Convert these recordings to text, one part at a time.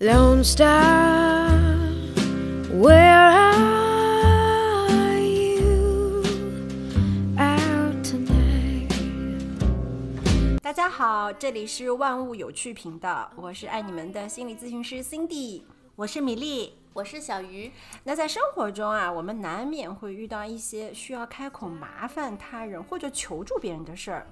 Lone Star, where are you out tonight? 大家好，这里是万物有趣频道，我是爱你们的心理咨询师 Cindy。我是米粒，我是小鱼。那在生活中啊，我们难免会遇到一些需要开口麻烦他人或者求助别人的事儿，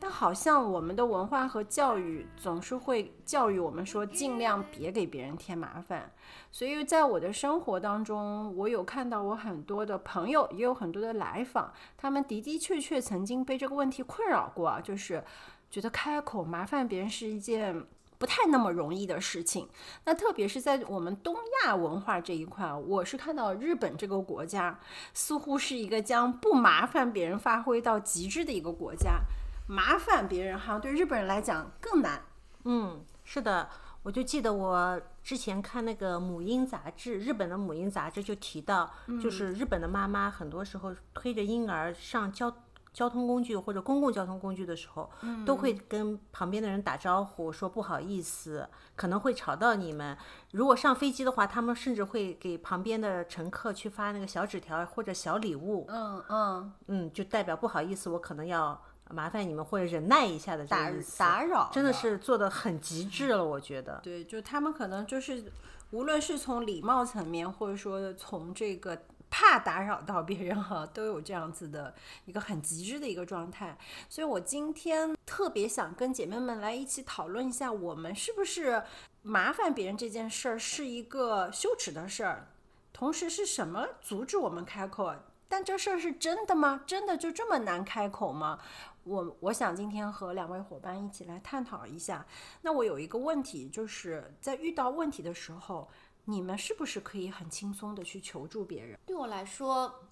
但好像我们的文化和教育总是会教育我们说，尽量别给别人添麻烦。所以在我的生活当中，我有看到我很多的朋友，也有很多的来访，他们的的确确曾经被这个问题困扰过啊，就是觉得开口麻烦别人是一件。不太那么容易的事情，那特别是在我们东亚文化这一块，我是看到日本这个国家似乎是一个将不麻烦别人发挥到极致的一个国家，麻烦别人好像对日本人来讲更难。嗯，是的，我就记得我之前看那个母婴杂志，日本的母婴杂志就提到，就是日本的妈妈很多时候推着婴儿上交。交通工具或者公共交通工具的时候，都会跟旁边的人打招呼，说不好意思，可能会吵到你们。如果上飞机的话，他们甚至会给旁边的乘客去发那个小纸条或者小礼物。嗯嗯嗯，就代表不好意思，我可能要麻烦你们或者忍耐一下的打扰，真的是做的很极致了，我觉得。对，就他们可能就是，无论是从礼貌层面，或者说从这个。怕打扰到别人哈，都有这样子的一个很极致的一个状态，所以我今天特别想跟姐妹们来一起讨论一下，我们是不是麻烦别人这件事儿是一个羞耻的事儿，同时是什么阻止我们开口？但这事儿是真的吗？真的就这么难开口吗？我我想今天和两位伙伴一起来探讨一下。那我有一个问题，就是在遇到问题的时候。你们是不是可以很轻松的去求助别人？对我来说，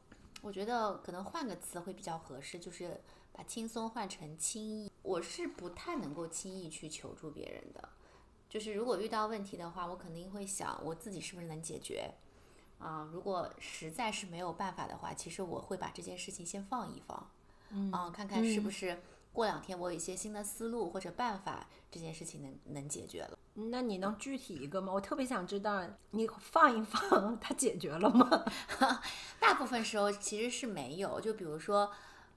我觉得可能换个词会比较合适，就是把轻松换成轻易。我是不太能够轻易去求助别人的，就是如果遇到问题的话，我肯定会想我自己是不是能解决。啊，如果实在是没有办法的话，其实我会把这件事情先放一放，嗯，看看是不是过两天我有一些新的思路或者办法，这件事情能能解决了。那你能具体一个吗？我特别想知道，你放一放，它解决了吗？大部分时候其实是没有。就比如说，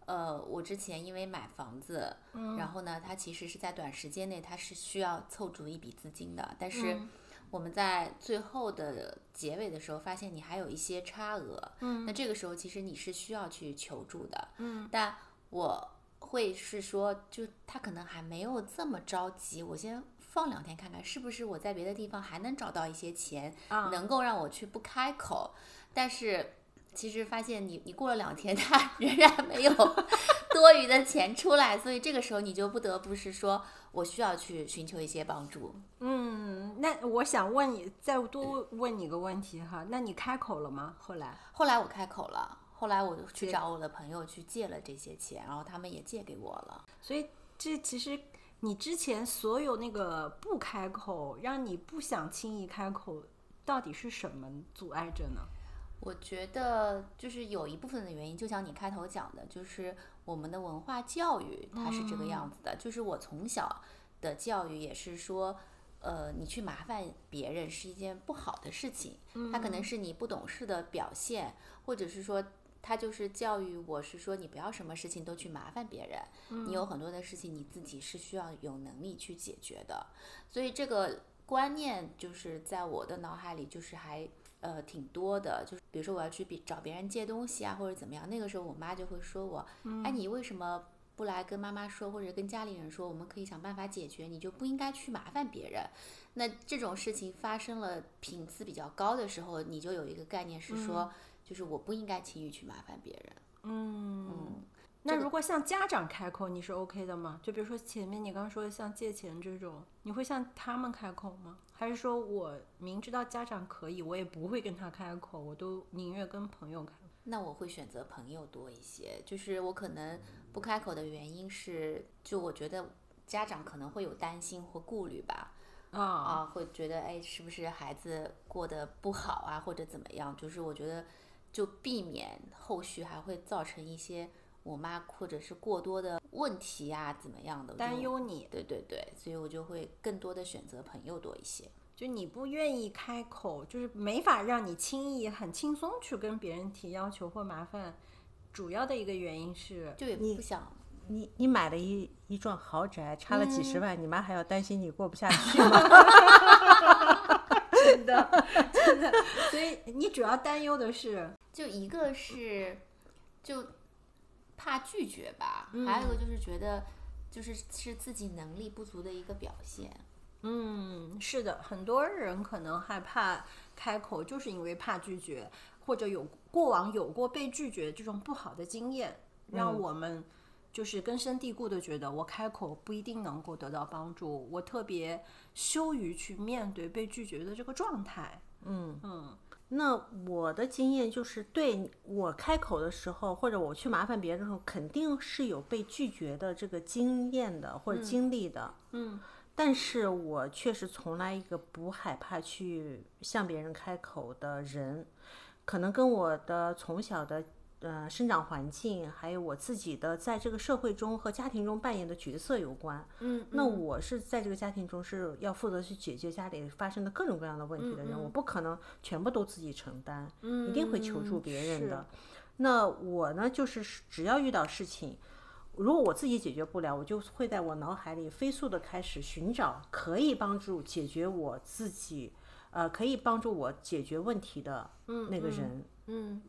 呃，我之前因为买房子，然后呢，它其实是在短时间内它是需要凑足一笔资金的，但是我们在最后的结尾的时候发现你还有一些差额，嗯，那这个时候其实你是需要去求助的，嗯，但我会是说，就他可能还没有这么着急，我先。放两天看看是不是我在别的地方还能找到一些钱，能够让我去不开口。但是其实发现你你过了两天，他 仍然没有 多余的钱出来，所以这个时候你就不得不是说我需要去寻求一些帮助。嗯，那我想问你，再多问你个问题哈，那你开口了吗？后来后来我开口了，后来我就去找我的朋友去借了这些钱，然后他们也借给我了。所以这其实。你之前所有那个不开口，让你不想轻易开口，到底是什么阻碍着呢？我觉得就是有一部分的原因，就像你开头讲的，就是我们的文化教育它是这个样子的。就是我从小的教育也是说，呃，你去麻烦别人是一件不好的事情，它可能是你不懂事的表现，或者是说。他就是教育我，是说你不要什么事情都去麻烦别人，你有很多的事情你自己是需要有能力去解决的。所以这个观念就是在我的脑海里就是还呃挺多的，就是比如说我要去比找别人借东西啊，或者怎么样，那个时候我妈就会说我，哎，你为什么不来跟妈妈说，或者跟家里人说，我们可以想办法解决，你就不应该去麻烦别人。那这种事情发生了频次比较高的时候，你就有一个概念是说。就是我不应该轻易去麻烦别人。嗯，那如果向家长开口，你是 OK 的吗？就比如说前面你刚刚说的像借钱这种，你会向他们开口吗？还是说我明知道家长可以，我也不会跟他开口，我都宁愿跟朋友开？那我会选择朋友多一些。就是我可能不开口的原因是，就我觉得家长可能会有担心或顾虑吧。啊啊，会觉得哎，是不是孩子过得不好啊，或者怎么样？就是我觉得。就避免后续还会造成一些我妈或者是过多的问题呀，怎么样的担忧你？对对对，所以我就会更多的选择朋友多一些。就你不愿意开口，就是没法让你轻易、很轻松去跟别人提要求或麻烦。主要的一个原因是，就也不想。你你买了一一幢豪宅，差了几十万，你妈还要担心你过不下去吗？真的，真的。所以你主要担忧的是，就一个是就怕拒绝吧，还有一个就是觉得就是是自己能力不足的一个表现。嗯，是的，很多人可能害怕开口，就是因为怕拒绝，或者有过往有过被拒绝这种不好的经验，让我们就是根深蒂固的觉得我开口不一定能够得到帮助，我特别羞于去面对被拒绝的这个状态。嗯嗯，那我的经验就是，对我开口的时候，或者我去麻烦别人的时候，肯定是有被拒绝的这个经验的或者经历的。嗯。但是我确实从来一个不害怕去向别人开口的人，可能跟我的从小的呃生长环境，还有我自己的在这个社会中和家庭中扮演的角色有关。嗯，那我是在这个家庭中是要负责去解决家里发生的各种各样的问题的人，我不可能全部都自己承担，一定会求助别人的。那我呢，就是只要遇到事情。如果我自己解决不了，我就会在我脑海里飞速的开始寻找可以帮助解决我自己，呃，可以帮助我解决问题的那个人，嗯，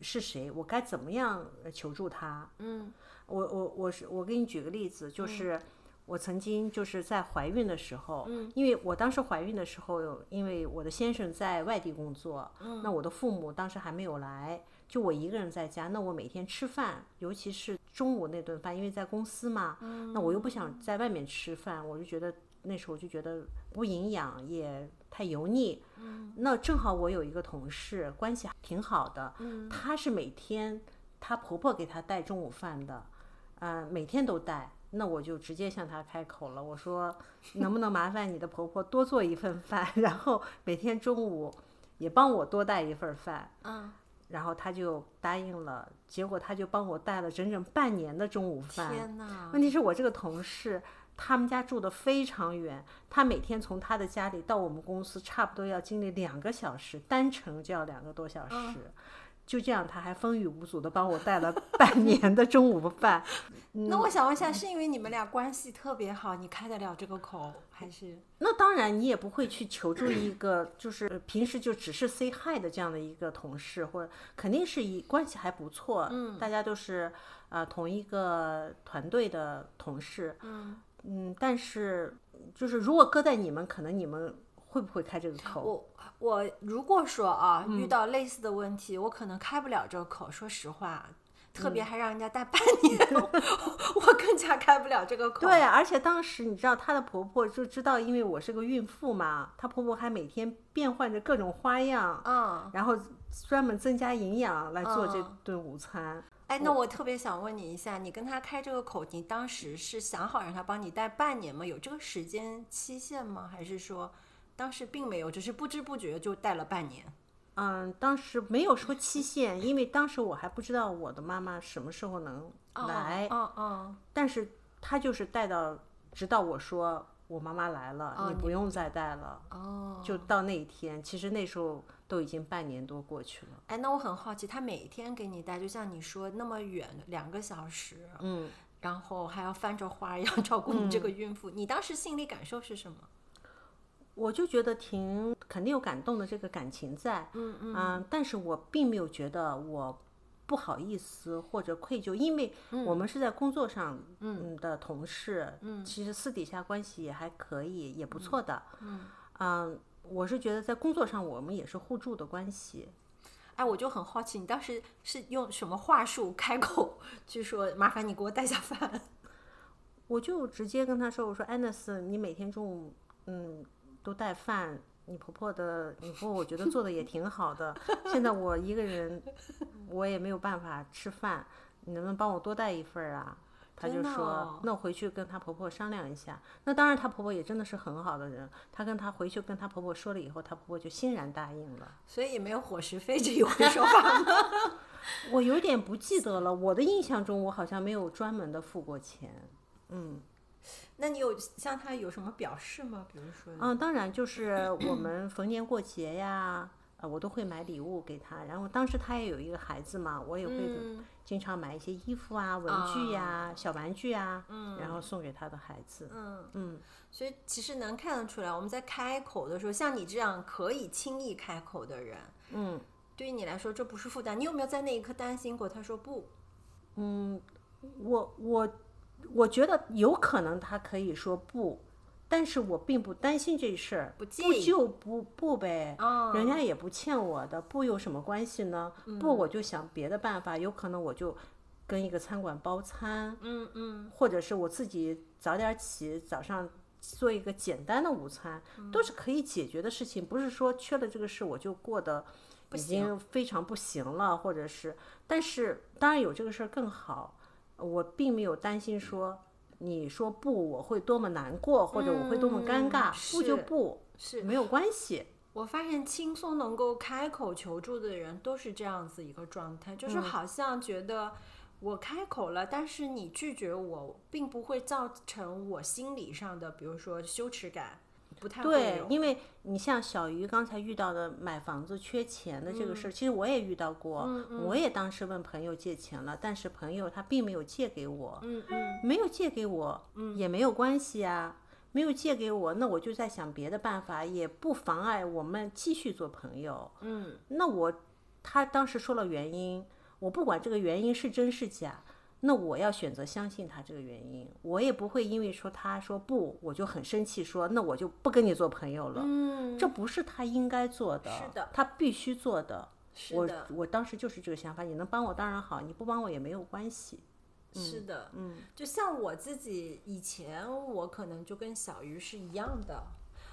是谁？我该怎么样求助他？嗯，我我我是我给你举个例子，就是我曾经就是在怀孕的时候，嗯，因为我当时怀孕的时候，因为我的先生在外地工作，嗯，那我的父母当时还没有来。就我一个人在家，那我每天吃饭，尤其是中午那顿饭，因为在公司嘛，那我又不想在外面吃饭，我就觉得那时候就觉得不营养，也太油腻。那正好我有一个同事，关系挺好的，她是每天她婆婆给她带中午饭的，呃，每天都带。那我就直接向她开口了，我说能不能麻烦你的婆婆多做一份饭，然后每天中午也帮我多带一份饭。嗯。然后她就答应了，结果她就帮我带了整整半年的中午饭。天哪！问题是我这个同事，他们家住的非常远，他每天从他的家里到我们公司，差不多要经历两个小时，单程就要两个多小时。就这样，他还风雨无阻的帮我带了半年的中午饭。那我想问一下，是因为你们俩关系特别好，你开得了这个口，还是？那当然，你也不会去求助一个就是平时就只是 say hi 的这样的一个同事，或者肯定是以关系还不错，嗯，大家都是呃同一个团队的同事，嗯嗯，但是就是如果搁在你们，可能你们会不会开这个口？我我如果说啊，遇到类似的问题，我可能开不了这个口。说实话，特别还让人家带半年，我更加开不了这个口。对，而且当时你知道，她的婆婆就知道，因为我是个孕妇嘛，她婆婆还每天变换着各种花样，嗯，然后专门增加营养来做这顿午餐。哎，那我特别想问你一下，你跟她开这个口，你当时是想好让她帮你带半年吗？有这个时间期限吗？还是说？当时并没有，只是不知不觉就带了半年。嗯，当时没有说期限，因为当时我还不知道我的妈妈什么时候能来。哦哦。但是她就是带到，直到我说我妈妈来了，你不用再带了。哦。就到那一天，其实那时候都已经半年多过去了。哎，那我很好奇，她每天给你带，就像你说那么远，两个小时，嗯，然后还要翻着花样 照顾你这个孕妇，你当时心理感受是什么？我就觉得挺肯定有感动的这个感情在，嗯嗯，但是我并没有觉得我不好意思或者愧疚，因为我们是在工作上嗯的同事，嗯，其实私底下关系也还可以，也不错的，嗯嗯，我是觉得在工作上我们也是互助的关系。哎，我就很好奇，你当时是用什么话术开口去说麻烦你给我带下饭？我就直接跟他说，我说安娜斯，你每天中午嗯。都带饭，你婆婆的，你婆婆我觉得做的也挺好的。现在我一个人，我也没有办法吃饭，你能不能帮我多带一份儿啊？她就说，那我回去跟她婆婆商量一下。那当然，她婆婆也真的是很好的人，她跟她回去跟她婆婆说了以后，她婆婆就欣然答应了。所以也没有伙食费这一回说话吗？我有点不记得了，我的印象中我好像没有专门的付过钱。嗯。那你有向他有什么表示吗？比如说，嗯，当然就是我们逢年过节呀，呃，我都会买礼物给他。然后当时他也有一个孩子嘛，我也会嗯经常买一些衣服啊、文具呀、小玩具啊，然后送给他的孩子。嗯嗯，所以其实能看得出来，我们在开口的时候，像你这样可以轻易开口的人，嗯，对于你来说这不是负担。你有没有在那一刻担心过？他说不，嗯我我我觉得有可能他可以说不，但是我并不担心这事儿，不就不不呗，哦人家也不欠我的，不有什么关系呢？不我就想别的办法，有可能我就跟一个餐馆包餐，嗯嗯，或者是我自己早点起，早上做一个简单的午餐，嗯都是可以解决的事情。不是说缺了这个事我就过得已经非常不行了，或者是，但是当然有这个事儿更好。我并没有担心说你说不我会多么难过，或者我会多么尴尬，不就是不是没有关系。我发现轻松能够开口求助的人都是这样子一个状态，嗯就是好像觉得我开口了，但是你拒绝我，并不会造成我心理上的，比如说羞耻感，不太会，对因为你像小鱼刚才遇到的买房子缺钱的这个事儿，其实我也遇到过，我也当时问朋友借钱了，但是朋友他并没有借给我，嗯嗯没有借给我，也没有关系啊。没有借给我，那我就在想别的办法，也不妨碍我们继续做朋友。嗯，那我他当时说了原因，我不管这个原因是真是假，那我要选择相信他这个原因，我也不会因为说他说不，我就很生气说，那我就不跟你做朋友了。嗯，这不是他应该做的，是的他必须做的。我是的，我当时就是这个想法，你能帮我当然好，你不帮我也没有关系。是的，嗯，就像我自己以前，我可能就跟小鱼是一样的，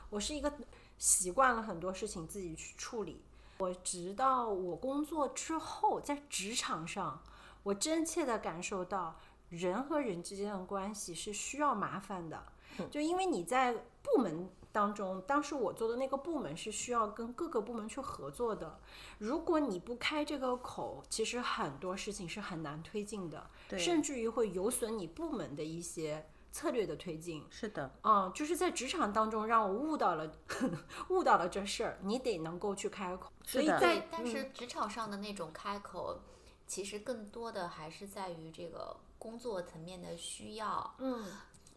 我是一个习惯了很多事情自己去处理。我直到我工作之后，在职场上，我真切的感受到人和人之间的关系是需要麻烦的，就因为你在部门当中，当时我做的那个部门是需要跟各个部门去合作的。如果你不开这个口，其实很多事情是很难推进的，甚至于会有损你部门的一些策略的推进。是的，嗯、就是在职场当中让我悟到了 悟到了这事儿，你得能够去开口。所以在对，但是职场上的那种开口，其实更多的还是在于这个工作层面的需要。嗯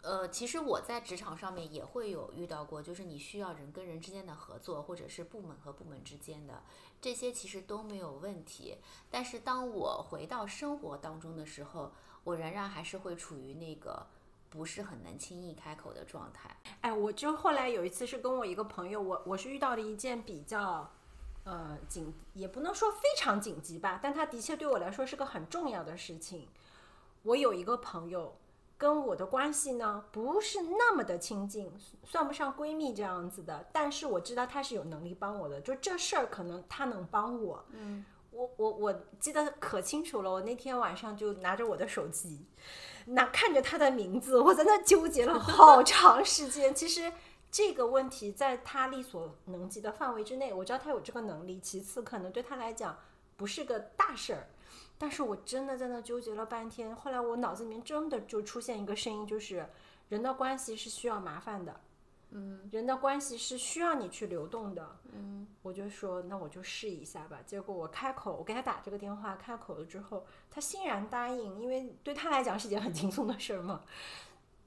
呃，其实我在职场上面也会有遇到过，就是你需要人跟人之间的合作，或者是部门和部门之间的，这些其实都没有问题。但是当我回到生活当中的时候，我仍然还是会处于那个不是很能轻易开口的状态。哎，我就后来有一次是跟我一个朋友，我我是遇到了一件比较，呃紧，也不能说非常紧急吧，但它的确对我来说是个很重要的事情。我有一个朋友，跟我的关系呢不是那么的亲近，算不上闺蜜这样子的，但是我知道她是有能力帮我的，就这事儿可能她能帮我。嗯，我我我记得可清楚了，我那天晚上就拿着我的手机，那看着他的名字，我在那纠结了好长时间。其实这个问题在他力所能及的范围之内，我知道他有这个能力。其次，可能对他来讲不是个大事儿，但是我真的在那纠结了半天。后来我脑子里面真的就出现一个声音，就是人的关系是需要麻烦的。嗯，人的关系是需要你去流动的。嗯，我就说那我就试一下吧。结果我开口，我给他打这个电话，开口了之后，他欣然答应，因为对他来讲是件很轻松的事儿嘛。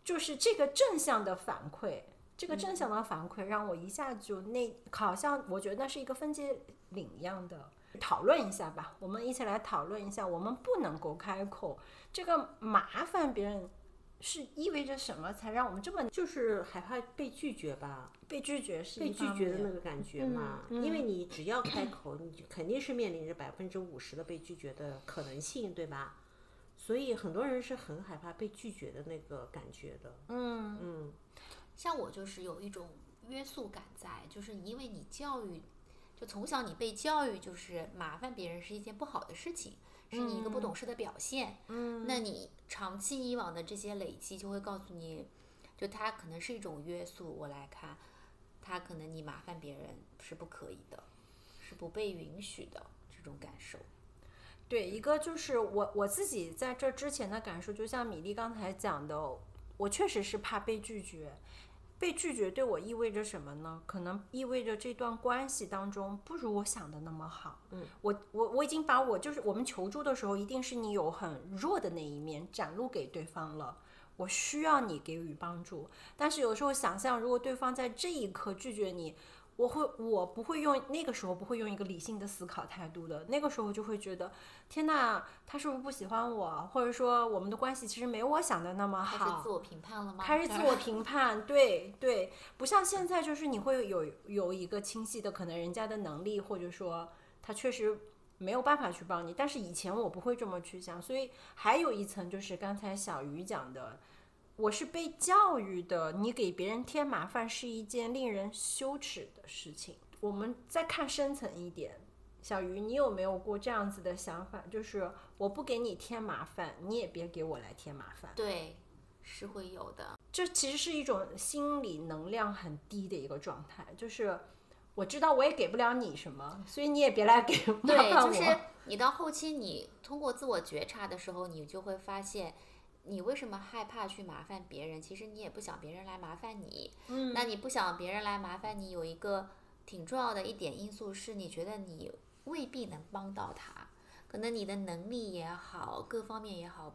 就是这个正向的反馈，这个正向的反馈让我一下就那好像我觉得那是一个分界岭一样的。讨论一下吧，我们一起来讨论一下，我们不能够开口，这个麻烦别人是意味着什么，才让我们这么就是害怕被拒绝吧，被拒绝是被拒绝的那个感觉嘛。嗯因为你只要开口，你就肯定是面临着百分之五十的被拒绝的可能性，对吧？所以很多人是很害怕被拒绝的那个感觉的。嗯嗯，像我就是有一种约束感在，就是因为你教育，就从小你被教育，就是麻烦别人是一件不好的事情，是你一个不懂事的表现。嗯，那你长期以往的这些累积，就会告诉你，就它可能是一种约束。我来看，它可能你麻烦别人是不可以的，是不被允许的这种感受。对，一个就是我我自己在这之前的感受，就像米粒刚才讲的，我确实是怕被拒绝。被拒绝对我意味着什么呢？可能意味着这段关系当中不如我想的那么好。嗯，我我我已经把我就是我们求助的时候，一定是你有很弱的那一面展露给对方了。我需要你给予帮助，但是有时候想象，如果对方在这一刻拒绝你。我会，我不会用那个时候不会用一个理性的思考态度的，那个时候就会觉得，天呐，他是不是不喜欢我，或者说我们的关系其实没我想的那么好，开始自我评判了吗？开始自我评判，对对，不像现在，就是你会有有一个清晰的可能人家的能力，或者说他确实没有办法去帮你，但是以前我不会这么去想，所以还有一层就是刚才小鱼讲的。我是被教育的，你给别人添麻烦是一件令人羞耻的事情。我们再看深层一点，小鱼，你有没有过这样子的想法？就是我不给你添麻烦，你也别给我来添麻烦。对，是会有的。这其实是一种心理能量很低的一个状态，就是我知道我也给不了你什么，所以你也别来给麻烦我。对，就是你到后期，你通过自我觉察的时候，你就会发现。你为什么害怕去麻烦别人？其实你也不想别人来麻烦你。嗯，那你不想别人来麻烦你，有一个挺重要的一点因素是你觉得你未必能帮到他，可能你的能力也好，各方面也好，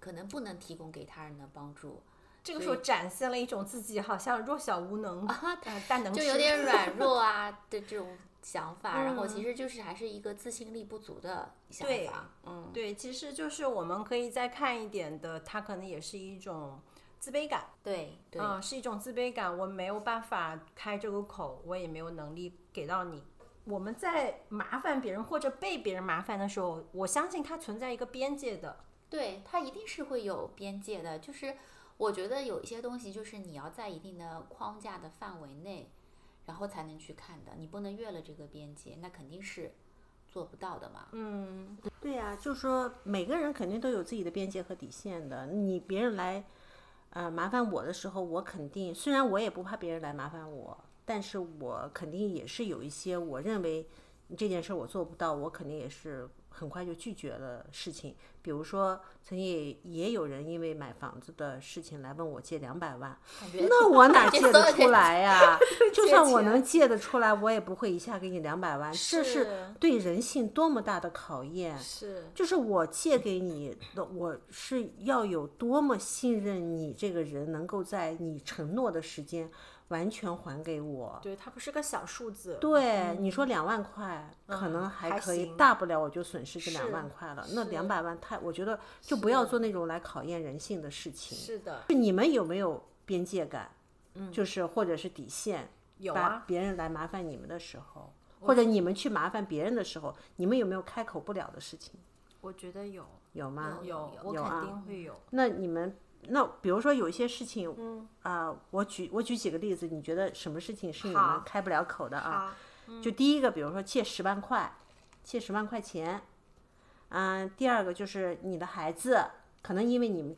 可能不能提供给他人的帮助。这个时候展现了一种自己好像弱小无能啊，但能就有点软弱啊 的这种。想法，然后其实就是还是一个自信力不足的想法。嗯，对，其实就是我们可以再看一点的，它可能也是一种自卑感。对，嗯，是一种自卑感，我没有办法开这个口，我也没有能力给到你。我们在麻烦别人或者被别人麻烦的时候，我相信它存在一个边界的。对，它一定是会有边界的。就是我觉得有一些东西，就是你要在一定的框架的范围内。然后才能去看的，你不能越了这个边界，那肯定是做不到的嘛。嗯，对呀，就是说每个人肯定都有自己的边界和底线的。你别人来，呃，麻烦我的时候，我肯定虽然我也不怕别人来麻烦我，但是我肯定也是有一些我认为这件事我做不到，我肯定也是。很快就拒绝了事情，比如说曾经也也有人因为买房子的事情来问我借两百万，那我哪借得出来呀？就算我能借得出来，我也不会一下给你两百万，这是对人性多么大的考验。是，就是我借给你的，我是要有多么信任你这个人，能够在你承诺的时间。完全还给我，对，它不是个小数字。对，你说两万块可能还可以，大不了我就损失这两万块了。那两百万太，我觉得就不要做那种来考验人性的事情。是的，你们有没有边界感？嗯，就是或者是底线。有啊。别人来麻烦你们的时候，或者你们去麻烦别人的时候，你们有没有开口不了的事情？我觉得有。有吗？有，我肯定会有。那你们？那比如说有一些事情，嗯啊，我举我举几个例子，你觉得什么事情是你们开不了口的啊？就第一个，比如说借十万块，借十万块钱，嗯，第二个就是你的孩子可能因为你们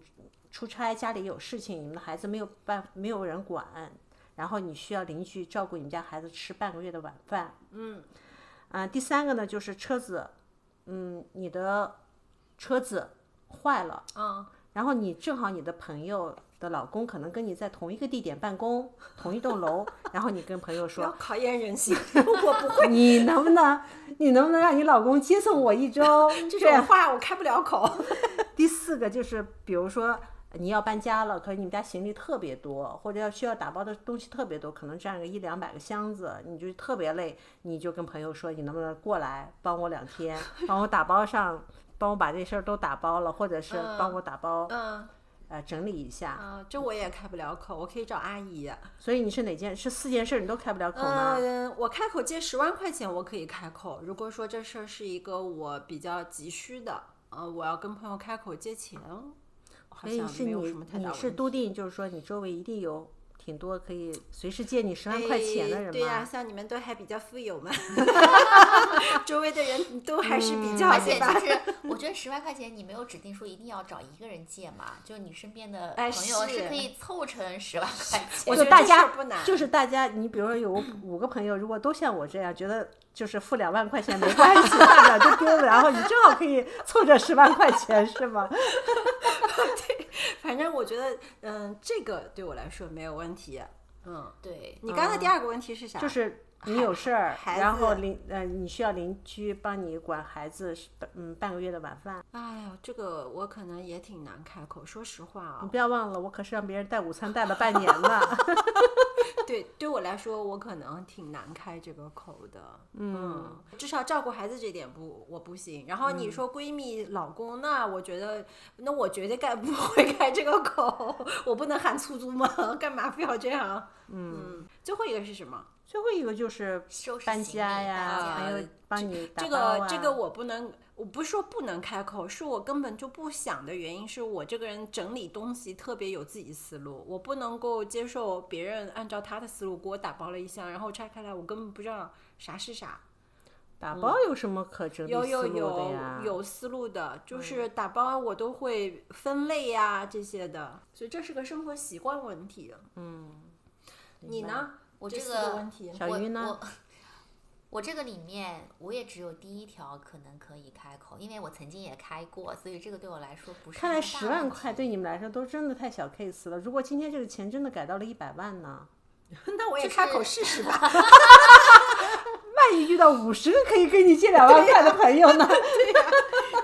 出差家里有事情，你们的孩子没有办没有人管，然后你需要邻居照顾你们家孩子吃半个月的晚饭，嗯，啊，第三个呢就是车子，嗯，你的车子坏了，嗯。然后你正好你的朋友的老公可能跟你在同一个地点办公，同一栋楼，然后你跟朋友说，考验人性，我不会，你能不能，你能不能让你老公接送我一周？这种话我开不了口。第四个就是，比如说你要搬家了，可是你们家行李特别多，或者要需要打包的东西特别多，可能占个一两百个箱子，你就特别累，你就跟朋友说，你能不能过来帮我两天，帮我打包上。帮我把这事儿都打包了，或者是帮我打包，嗯，呃，整理一下。啊，这我也开不了口，我可以找阿姨。所以你是哪件？是四件事你都开不了口吗？嗯，我开口借十万块钱，我可以开口。如果说这事儿是一个我比较急需的，呃，我要跟朋友开口借钱，好像没有什么太大问题。你是笃定，就是说你周围一定有。挺多可以随时借你十万块钱的人对呀，像你们都还比较富有嘛，周围的人都还是比较。而且就是，我觉得十万块钱你没有指定说一定要找一个人借嘛，就你身边的朋友是可以凑成十万块钱。我觉得大家不难，就是大家，你比如说有 五个朋友，如果都像我这样觉得就是付两万块钱没关系，大不了就丢了，然后你正好可以凑这十万块钱，是吗？对。反正我觉得，嗯，这个对我来说没有问题。嗯，对，你刚才第二个问题是啥？就是你有事儿，然后邻呃你需要邻居帮你管孩子嗯半个月的晚饭。哎呀，这个我可能也挺难开口。说实话啊你，不要忘了，我可是让别人带午餐带了半年呢。对对我来说，我可能挺难开这个口的。嗯，至少照顾孩子这点不，我不行。然后你说闺蜜、老公，那我觉得，那我绝对该不 会开这个口。我不能喊出租吗？干嘛非要这样？嗯，最后一个是什么？最后一个就是搬收拾行李家呀，还有帮你打这个这个我不能，我不是说不能开口，是我根本就不想的原因，是我这个人整理东西特别有自己思路，我不能够接受别人按照他的思路给我打包了一箱，然后拆开来，我根本不知道啥是啥。打包有什么可整理有有思路的有呀？有思路的，就是打包我都会分类呀、这些的，所以这是个生活习惯问题。嗯，你呢？我这个问题，小鱼呢我我这个里面，我也只有第一条可能可以开口，因为我曾经也开过，所以这个对我来说不是看来十万块对你们来说都真的太小 case 了。如果今天这个钱真的改到了一百万呢？那我也就是开口试试吧。万一遇到五十个可以跟你借两万块的朋友呢？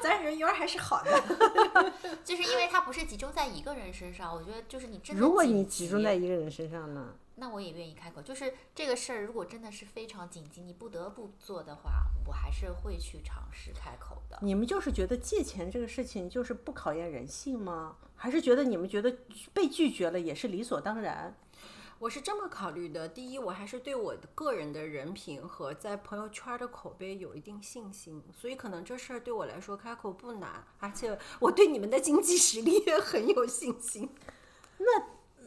咱人缘还是好的。就是因为它不是集中在一个人身上，我觉得就是你真的如果你集中在一个人身上呢？那我也愿意开口。就是这个事儿，如果真的是非常紧急，你不得不做的话，我还是会去尝试开口的。你们就是觉得借钱这个事情就是不考验人性吗？还是觉得你们觉得被拒绝了也是理所当然？我是这么考虑的：第一，我还是对我的个人的人品和在朋友圈的口碑有一定信心，所以可能这事儿对我来说开口不难，而且我对你们的经济实力也很有信心。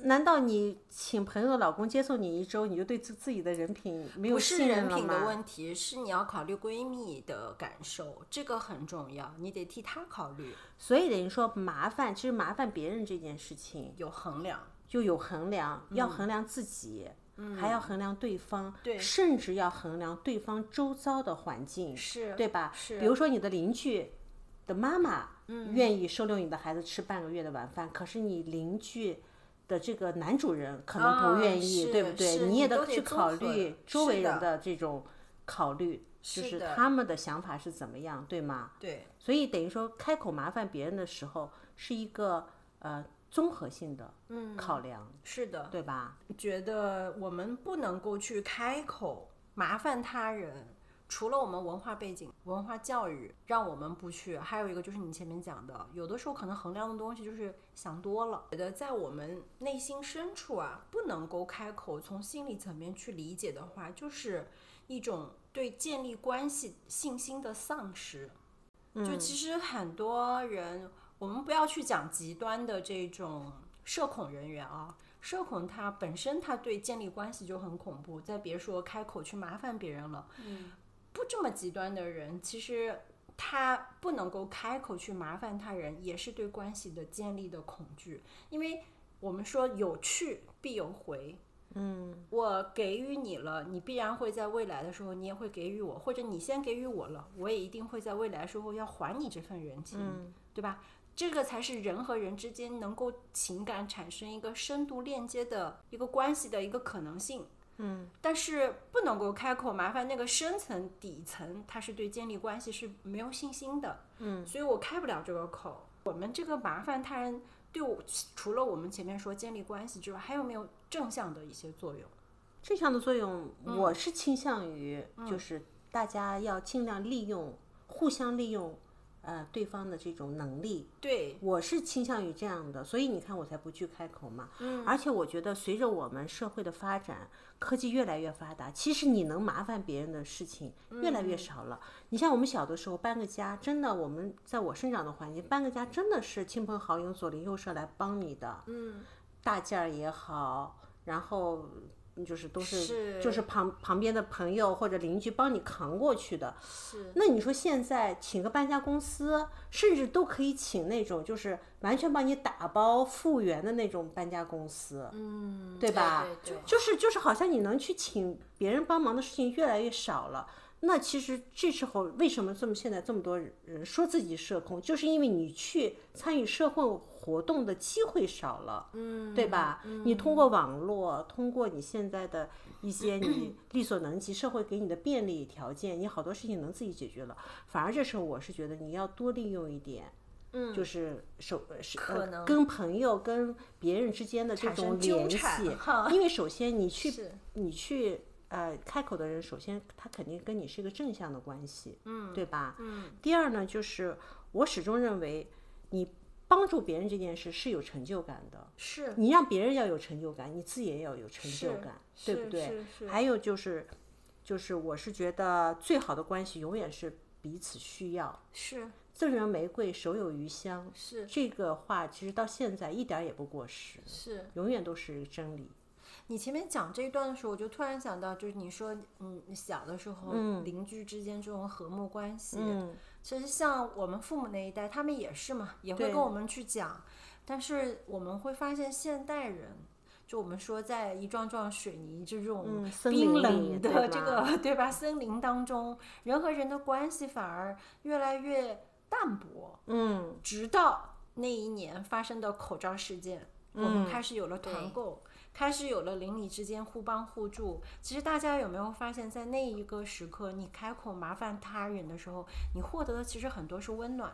难道你请朋友的老公接送你一周，你就对自自己的人品没有信任了人品的吗？问题，是你要考虑闺蜜的感受，这个很重要，你得替她考虑，所以等于说麻烦，其实麻烦别人这件事情有衡量。就有衡量，要衡量自己，还要衡量对方，甚至要衡量对方周遭的环境，是对吧？是比如说你的邻居的妈妈，愿意收留你的孩子吃半个月的晚饭，可是你邻居。的这个男主人可能不啊愿意，是对不对？你也得去考虑周围人的这种考虑，就是他们的想法是怎么样，对吗？对，所以等于说，开口麻烦别人的时候，是一个呃综合性的考量，是的，对吧？觉得我们不能够去开口麻烦他人，除了我们文化背景、文化教育让我们不去，还有一个就是你前面讲的，有的时候可能衡量的东西就是想多了。觉得在我们内心深处啊，不能够开口，从心理层面去理解的话，就是一种对建立关系信心的丧失。就其实很多人，我们不要去讲极端的这种社恐人员啊，社恐他本身他对建立关系就很恐怖，再别说开口去麻烦别人了。嗯，不这么极端的人，其实他不能够开口去麻烦他人，也是对关系的建立的恐惧，因为我们说有去必有回。嗯，我给予你了，你必然会在未来的时候，你也会给予我，或者你先给予我了，我也一定会在未来时候要还你这份人情，对吧？这个才是人和人之间能够情感产生一个深度链接的一个关系的一个可能性。嗯，但是不能够开口麻烦那个深层底层，他是对建立关系是没有信心的。嗯，所以我开不了这个口。我们这个麻烦他人，对我除了我们前面说建立关系之外，还有没有正向的一些作用？正向的作用，我是倾向于就是大家要尽量利用，互相利用，呃，对方的这种能力。对，我是倾向于这样的，所以你看我才不去开口嘛。嗯，而且我觉得随着我们社会的发展，科技越来越发达，其实你能麻烦别人的事情越来越少了。你像我们小的时候搬个家，真的我们在我生长的环境搬个家，真的是亲朋好友左邻右舍来帮你的。嗯，大件儿也好，然后。就是都是是就是旁旁边的朋友或者邻居帮你扛过去的，是那你说现在请个搬家公司，甚至都可以请那种就是完全帮你打包复原的那种搬家公司，嗯，对吧？对对对就是就是好像你能去请别人帮忙的事情越来越少了。那其实这时候为什么这么现在这么多人说自己社恐，就是因为你去参与社会活动的机会少了，嗯，对吧？你通过网络，通过你现在的一些你 力所能及，社会给你的便利条件，你好多事情能自己解决了。反而这时候，我是觉得你要多利用一点。嗯，就是手是可能跟朋友、跟别人之间的这种联系，因为首先你 去你去呃开口的人，首先他肯定跟你是一个正向的关系，嗯，对吧？嗯。第二呢，就是我始终认为，你帮助别人这件事是有成就感的，是你让别人要有成就感，你自己也要有成就感，对不对？还有就是，就是我是觉得最好的关系永远是彼此需要，是。赠人玫瑰，手有余香。是这个话，其实到现在一点也不过时，是永远都是真理。你前面讲这一段的时候，我就突然想到，就是你说，嗯，小的时候邻居之间这种和睦关系，其实像我们父母那一代，他们也是嘛，也会跟我们去讲。但是我们会发现，现代人。就我们说，在一幢幢水泥这种冰冷的这个 对吧？森林当中，人和人的关系反而越来越淡薄。嗯，直到那一年发生的口罩事件，我们开始有了团购，开始有了邻里之间互帮互助。其实大家有没有发现，在那一个时刻，你开口麻烦他人的时候，你获得的其实很多是温暖。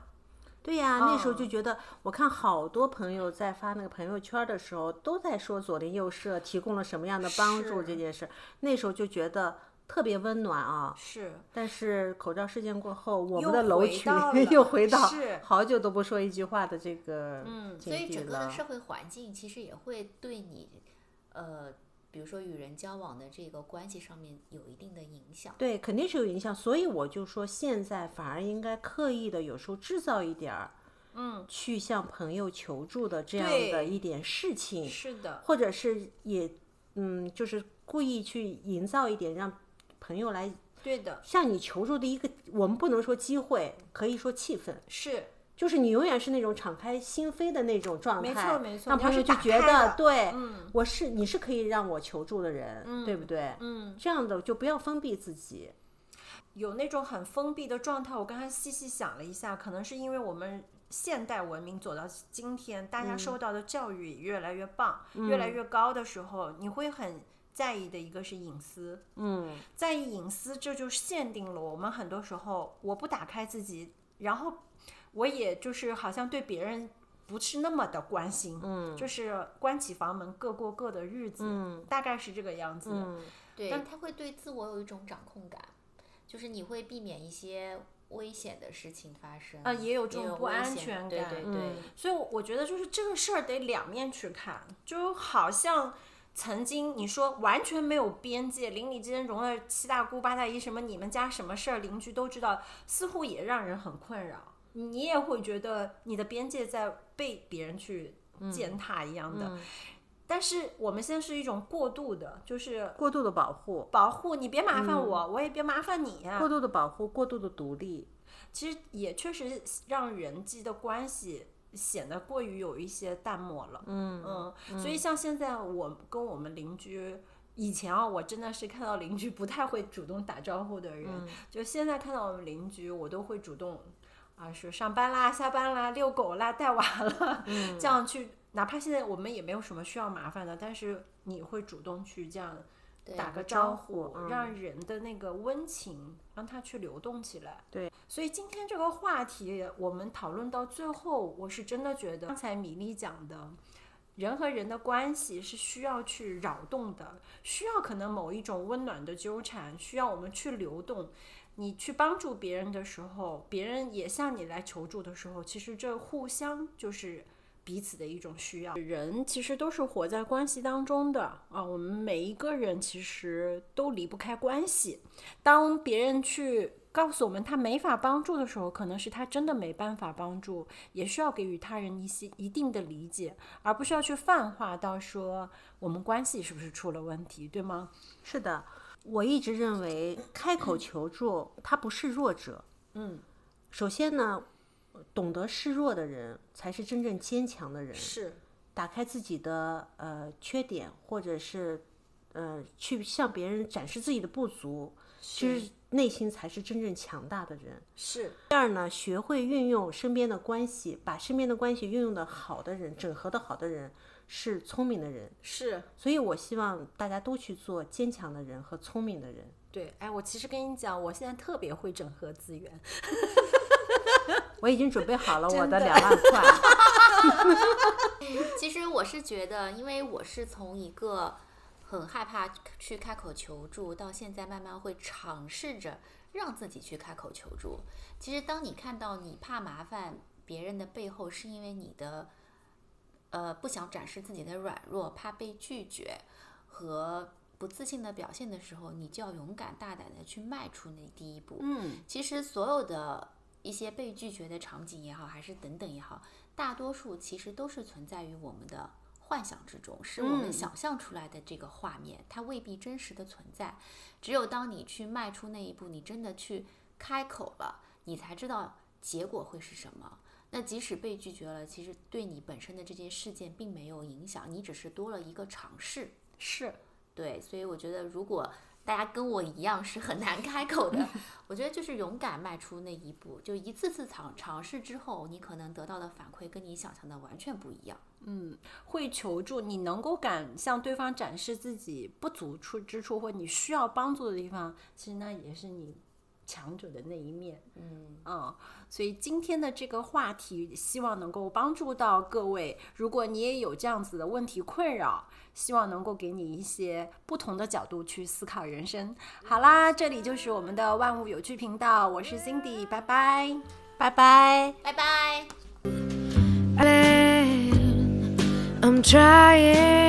对呀，那时候就觉得，我看好多朋友在发那个朋友圈的时候，都在说左邻右舍提供了什么样的帮助这件事。那时候就觉得特别温暖啊。是。但是口罩事件过后，我们的楼群 又回到好久都不说一句话的这个嗯，所以整个的社会环境其实也会对你，呃。比如说与人交往的这个关系上面有一定的影响，对，肯定是有影响。所以我就说，现在反而应该刻意的，有时候制造一点儿，嗯，去向朋友求助的这样的一点事情，是的，或者是也，嗯，就是故意去营造一点让朋友来，对的，向你求助的一个，我们不能说机会，可以说气氛，是。就是你永远是那种敞开心扉的那种状态，没错没错，让朋友就觉得对，我是你是可以让我求助的人，对不对？嗯，这样的就不要封闭自己。有那种很封闭的状态，我刚才细细想了一下，可能是因为我们现代文明走到今天，大家受到的教育越来越棒、越来越高的时候，你会很在意的一个是隐私，嗯，在意隐私，这就限定了我们很多时候，我不打开自己，然后。我也就是好像对别人不是那么的关心，嗯，就是关起房门各过各的日子，嗯，大概是这个样子。嗯，对，但他会对自我有一种掌控感，就是你会避免一些危险的事情发生，啊，也有这种不安全感，对对对。所以我觉得就是这个事儿得两面去看，就好像曾经你说完全没有边界，邻里之间容了七大姑八大姨，什么你们家什么事儿邻居都知道，似乎也让人很困扰。你也会觉得你的边界在被别人去践踏一样的，但是我们现在是一种过度的，就是过度的保护，保护你别麻烦我，我也别麻烦你。过度的保护，过度的独立，其实也确实让人际的关系显得过于有一些淡漠了。嗯嗯，所以像现在我跟我们邻居，以前啊，我真的是看到邻居不太会主动打招呼的人，就现在看到我们邻居，我都会主动。啊，是上班啦、下班啦、遛狗啦、带娃了，这样去，哪怕现在我们也没有什么需要麻烦的，但是你会主动去这样打个招呼，让人的那个温情让它去流动起来。对，所以今天这个话题我们讨论到最后，我是真的觉得刚才米粒讲的，人和人的关系是需要去扰动的，需要可能某一种温暖的纠缠，需要我们去流动。你去帮助别人的时候，别人也向你来求助的时候，其实这互相就是彼此的一种需要。人其实都是活在关系当中的啊，我们每一个人其实都离不开关系。当别人去告诉我们他没法帮助的时候，可能是他真的没办法帮助，也需要给予他人一些一定的理解，而不需要去泛化到说我们关系是不是出了问题，对吗？是的。我一直认为，开口求助他不是弱者。嗯，首先呢，懂得示弱的人才是真正坚强的人。是，打开自己的呃缺点，或者是呃去向别人展示自己的不足，其实内心才是真正强大的人。是第二呢，学会运用身边的关系，把身边的关系运用的好的人，整合的好的人，是聪明的人。是，所以我希望大家都去做坚强的人和聪明的人。对，哎，我其实跟你讲，我现在特别会整合资源，我已经准备好了我的的两万块。其实我是觉得，因为我是从一个很害怕去开口求助，到现在慢慢会尝试着让自己去开口求助。其实，当你看到你怕麻烦别人的背后，是因为你的呃不想展示自己的软弱，怕被拒绝和不自信的表现的时候，你就要勇敢大胆的去迈出那第一步。嗯，其实所有的一些被拒绝的场景也好，还是等等也好，大多数其实都是存在于我们的幻想之中，是我们嗯想象出来的这个画面，它未必真实的存在。只有当你去迈出那一步，你真的去开口了，你才知道结果会是什么。那即使被拒绝了，其实对你本身的这件事件并没有影响，你只是多了一个尝试。是，对，所以我觉得，如果大家跟我一样是很难开口的，我觉得就是勇敢迈出那一步，就一次次尝尝试之后，你可能得到的反馈跟你想象的完全不一样。嗯会求助，你能够敢向对方展示自己不足处之处，或你需要帮助的地方，其实那也是你强者的那一面。嗯，嗯，所以今天的这个话题，希望能够帮助到各位。如果你也有这样子的问题困扰，希望能够给你一些不同的角度去思考人生。好啦，这里就是我们的万物有趣频道，我是 Cindy，拜拜。拜拜。拜拜。I'm trying